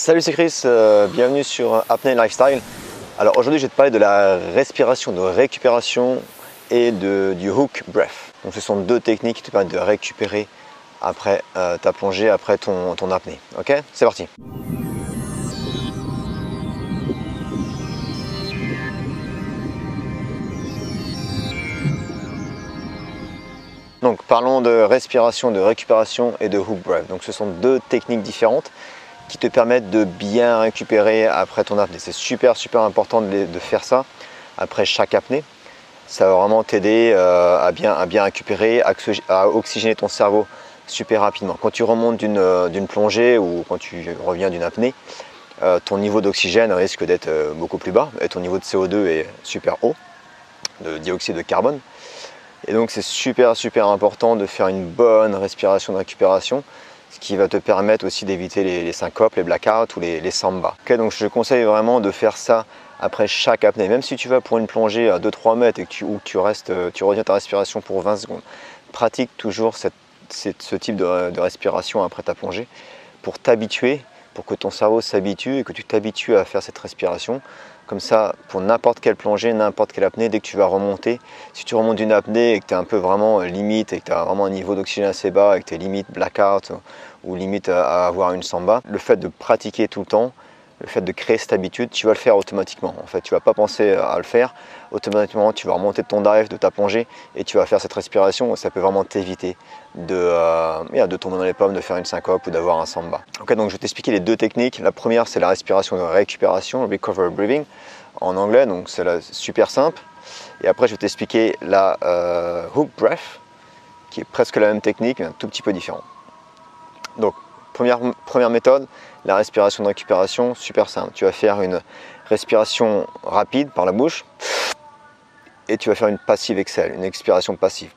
Salut c'est Chris, euh, bienvenue sur Apnea Lifestyle. Alors aujourd'hui je vais te parler de la respiration, de récupération et de, du hook breath. Donc ce sont deux techniques qui te permettent de récupérer après euh, ta plongée, après ton, ton apnée. Ok? C'est parti Donc parlons de respiration, de récupération et de hook breath. Donc ce sont deux techniques différentes qui te permettent de bien récupérer après ton apnée. C'est super super important de, faire ça après chaque apnée. Ça va vraiment t'aider euh, à, bien, à bien récupérer, à oxygéner ton cerveau super rapidement. Quand tu remontes euh, d'une plongée ou quand tu reviens d'une apnée, euh, ton niveau d'oxygène risque d'être beaucoup plus bas et ton niveau de CO2 est super haut, de dioxyde de carbone. Et donc c'est super super important de faire une bonne respiration de récupération ce qui va te permettre aussi d'éviter les, syncopes, les blackouts ou les, samba. donc je conseille vraiment de faire ça après chaque apnée. Même si tu vas pour une plongée à 2-3 mètres et que tu, ou tu restes, tu reviens ta respiration pour 20 secondes, pratique toujours ce type de respiration après ta plongée pour t'habituer, pour que ton cerveau s'habitue et que tu t'habitues à faire cette respiration. Comme ça, pour n'importe quelle plongée, n'importe quelle apnée, dès que tu vas remonter, si tu remontes d'une apnée et que tu es un peu vraiment limite et que tu as vraiment un niveau d'oxygène assez bas et que tu es limite blackout ou limite à avoir une samba, le fait de pratiquer tout le temps, le fait de créer cette habitude, tu vas le faire automatiquement. En fait, tu vas pas penser à le faire. Automatiquement, tu vas remonter de ton dive, de ta plongée, et tu vas faire cette respiration. Ça peut vraiment t'éviter de, euh, de tomber dans les pommes, de faire une syncope ou d'avoir un samba. Ok, donc je vais t'expliquer les deux techniques. La première, c'est la respiration de récupération, recover breathing, en anglais. Donc c'est super simple. Et après, je vais t'expliquer la euh, hook breath, qui est presque la même technique, mais un tout petit peu différent. Donc, première, méthode, la respiration de récupération, super simple. Tu vas faire une respiration rapide par la bouche et tu vas faire une passive exhale, une expiration passive.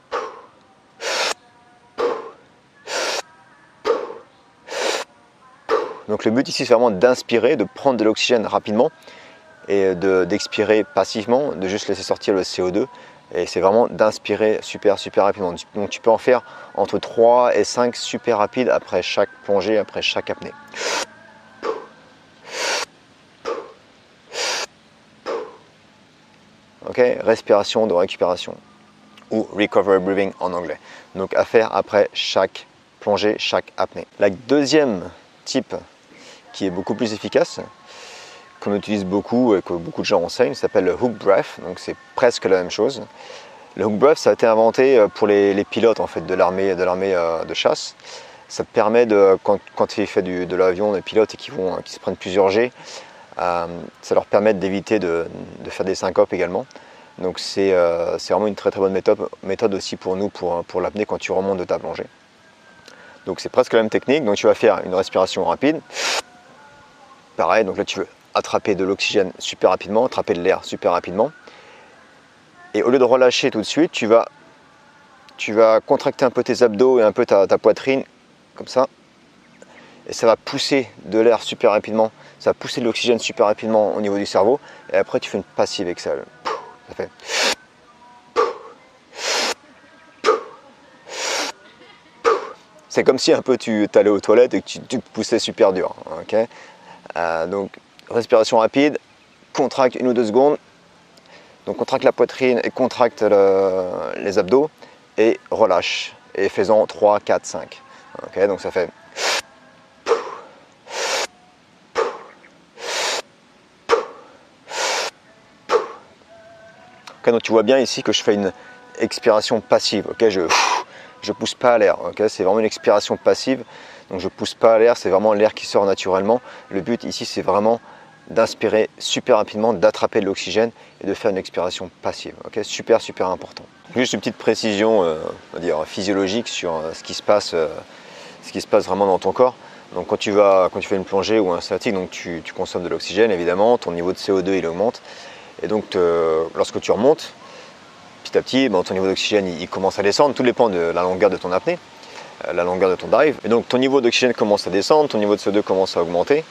Donc le but ici c'est vraiment d'inspirer, de prendre de l'oxygène rapidement et d'expirer passivement, de juste laisser sortir le CO2 et c'est vraiment d'inspirer super super rapidement. Donc tu peux en faire entre 3 et 5 super rapides après chaque plongée, après chaque apnée. Ok, respiration de récupération ou recovery breathing en anglais. Donc à faire après chaque plongée, chaque apnée. La deuxième type qui est beaucoup plus efficace, qu'on utilise beaucoup et que beaucoup de gens enseignent, s'appelle le hook breath. Donc c'est presque la même chose. Le hook breath, ça a été inventé euh, pour les, pilotes en fait de l'armée de l'armée euh, de chasse. Ça permet de quand, quand ils font de l'avion, des pilotes et qui vont qui se prennent plusieurs G, euh, ça leur permet d'éviter de, faire des syncopes également. Donc c'est vraiment une très très bonne méthode, méthode aussi pour nous pour, pour l'apnée quand tu remontes de ta plongée. Donc c'est presque la même technique. Donc tu vas faire une respiration rapide. Pareil, donc là tu veux attraper de l'oxygène super rapidement, attraper de l'air super rapidement. Et au lieu de relâcher tout de suite, tu vas, tu vas contracter un peu tes abdos et un peu ta, poitrine, comme ça. Et ça va pousser de l'air super rapidement, ça va pousser de l'oxygène super rapidement au niveau du cerveau. Et après, tu fais une passive exhale. Ça fait. C'est comme si un peu tu allais aux toilettes et que tu, poussais super dur. euh, donc respiration rapide, contracte une ou deux secondes. Donc contracte la poitrine et contracte les abdos et relâche. Et faisant 3, 4, 5. Ok, donc ça fait. Donc tu vois bien ici que je fais une expiration passive. Ok, je je pousse pas l'air. Ok, c'est vraiment une expiration passive. Donc je pousse pas l'air, c'est vraiment l'air qui sort naturellement. Le but ici, c'est vraiment d'inspirer super rapidement, d'attraper de l'oxygène et de faire une expiration passive. Ok, super super important. Juste une petite précision, euh, dire physiologique sur euh, ce qui se passe, euh, ce qui se passe vraiment dans ton corps. Donc quand tu vas, quand tu fais une plongée ou un statique, donc tu, consommes de l'oxygène évidemment, ton niveau de CO2 il augmente et donc lorsque tu remontes, petit à petit, ton niveau d'oxygène il, il, commence à descendre. Tout dépend de la longueur de ton apnée, la longueur de ton dive. Et donc ton niveau d'oxygène commence à descendre, ton niveau de CO2 commence à augmenter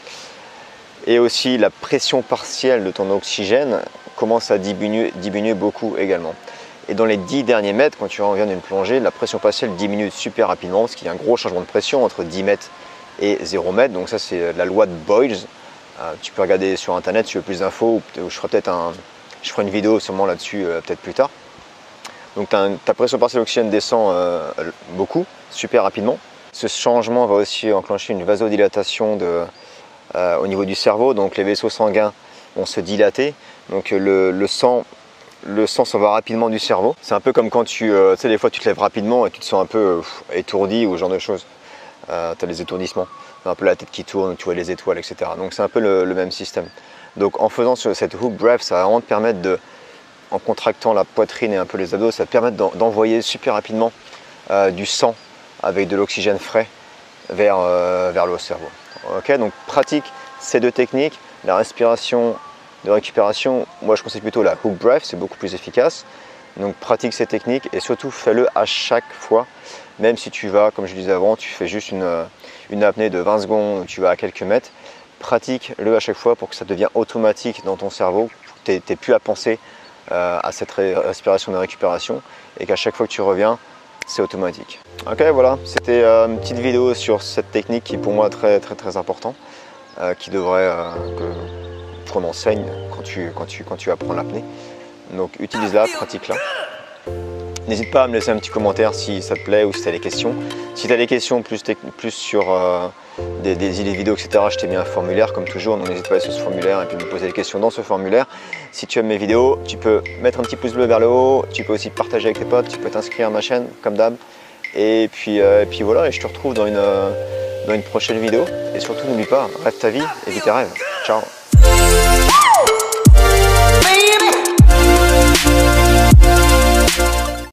et aussi la pression partielle de ton oxygène commence à diminuer, beaucoup également. Et dans les 10 derniers mètres, quand tu reviens d'une plongée, la pression partielle diminue super rapidement parce qu'il y a un gros changement de pression entre 10 mètres et 0 mètres. Donc ça c'est la loi de Boyles. tu peux regarder sur internet si tu veux plus d'infos. Je ferai peut-être je ferai une vidéo sûrement là-dessus peut-être plus tard. Donc ta pression partielle d'oxygène descend beaucoup, super rapidement. Ce changement va aussi enclencher une vasodilatation au niveau du cerveau. Donc les vaisseaux sanguins vont se dilater. Donc le sang le sang s'en va rapidement du cerveau. C'est un peu comme quand tu, euh, tu sais, des fois tu te lèves rapidement et tu te sens un peu euh, étourdi ou ce genre de choses. Euh, tu as les étourdissements, un peu la tête qui tourne, tu vois les étoiles, etc. Donc c'est un peu le, même système. Donc en faisant cette hook breath, ça va vraiment te permettre de, en contractant la poitrine et un peu les abdos, ça va te permettre d'envoyer super rapidement du sang avec de l'oxygène frais vers, vers le cerveau. Ok, donc pratique ces deux techniques, la respiration de récupération, moi je conseille plutôt la hook breath, c'est beaucoup plus efficace. Donc pratique ces techniques et surtout fais-le à chaque fois. Même si tu vas, comme je disais avant, tu fais juste une, une apnée de 20 secondes, tu vas à quelques mètres, pratique-le à chaque fois pour que ça devienne automatique dans ton cerveau, tu n'aies plus à penser euh, à cette respiration de récupération et qu'à chaque fois que tu reviens, c'est automatique. Ok voilà, c'était euh, une petite vidéo sur cette technique qui est pour moi très très très important, qui devrait, qu'on enseigne quand tu, quand, tu, quand tu apprends l'apnée. Donc utilise-la, pratique-la. N'hésite pas à me laisser un petit commentaire si ça te plaît ou si tu as des questions. Si tu as des questions plus, plus sur des, idées de vidéos, etc., je t'ai mis un formulaire comme toujours, donc n'hésite pas à aller sur ce formulaire et puis me poser des questions dans ce formulaire. Si tu aimes mes vidéos, tu peux mettre un petit pouce bleu vers le haut, tu peux aussi partager avec tes potes, tu peux t'inscrire à ma chaîne comme d'hab. Et puis, euh, puis voilà, et je te retrouve dans une, euh, dans une prochaine vidéo. Et surtout n'oublie pas, rêve ta vie et vis tes rêves. Ciao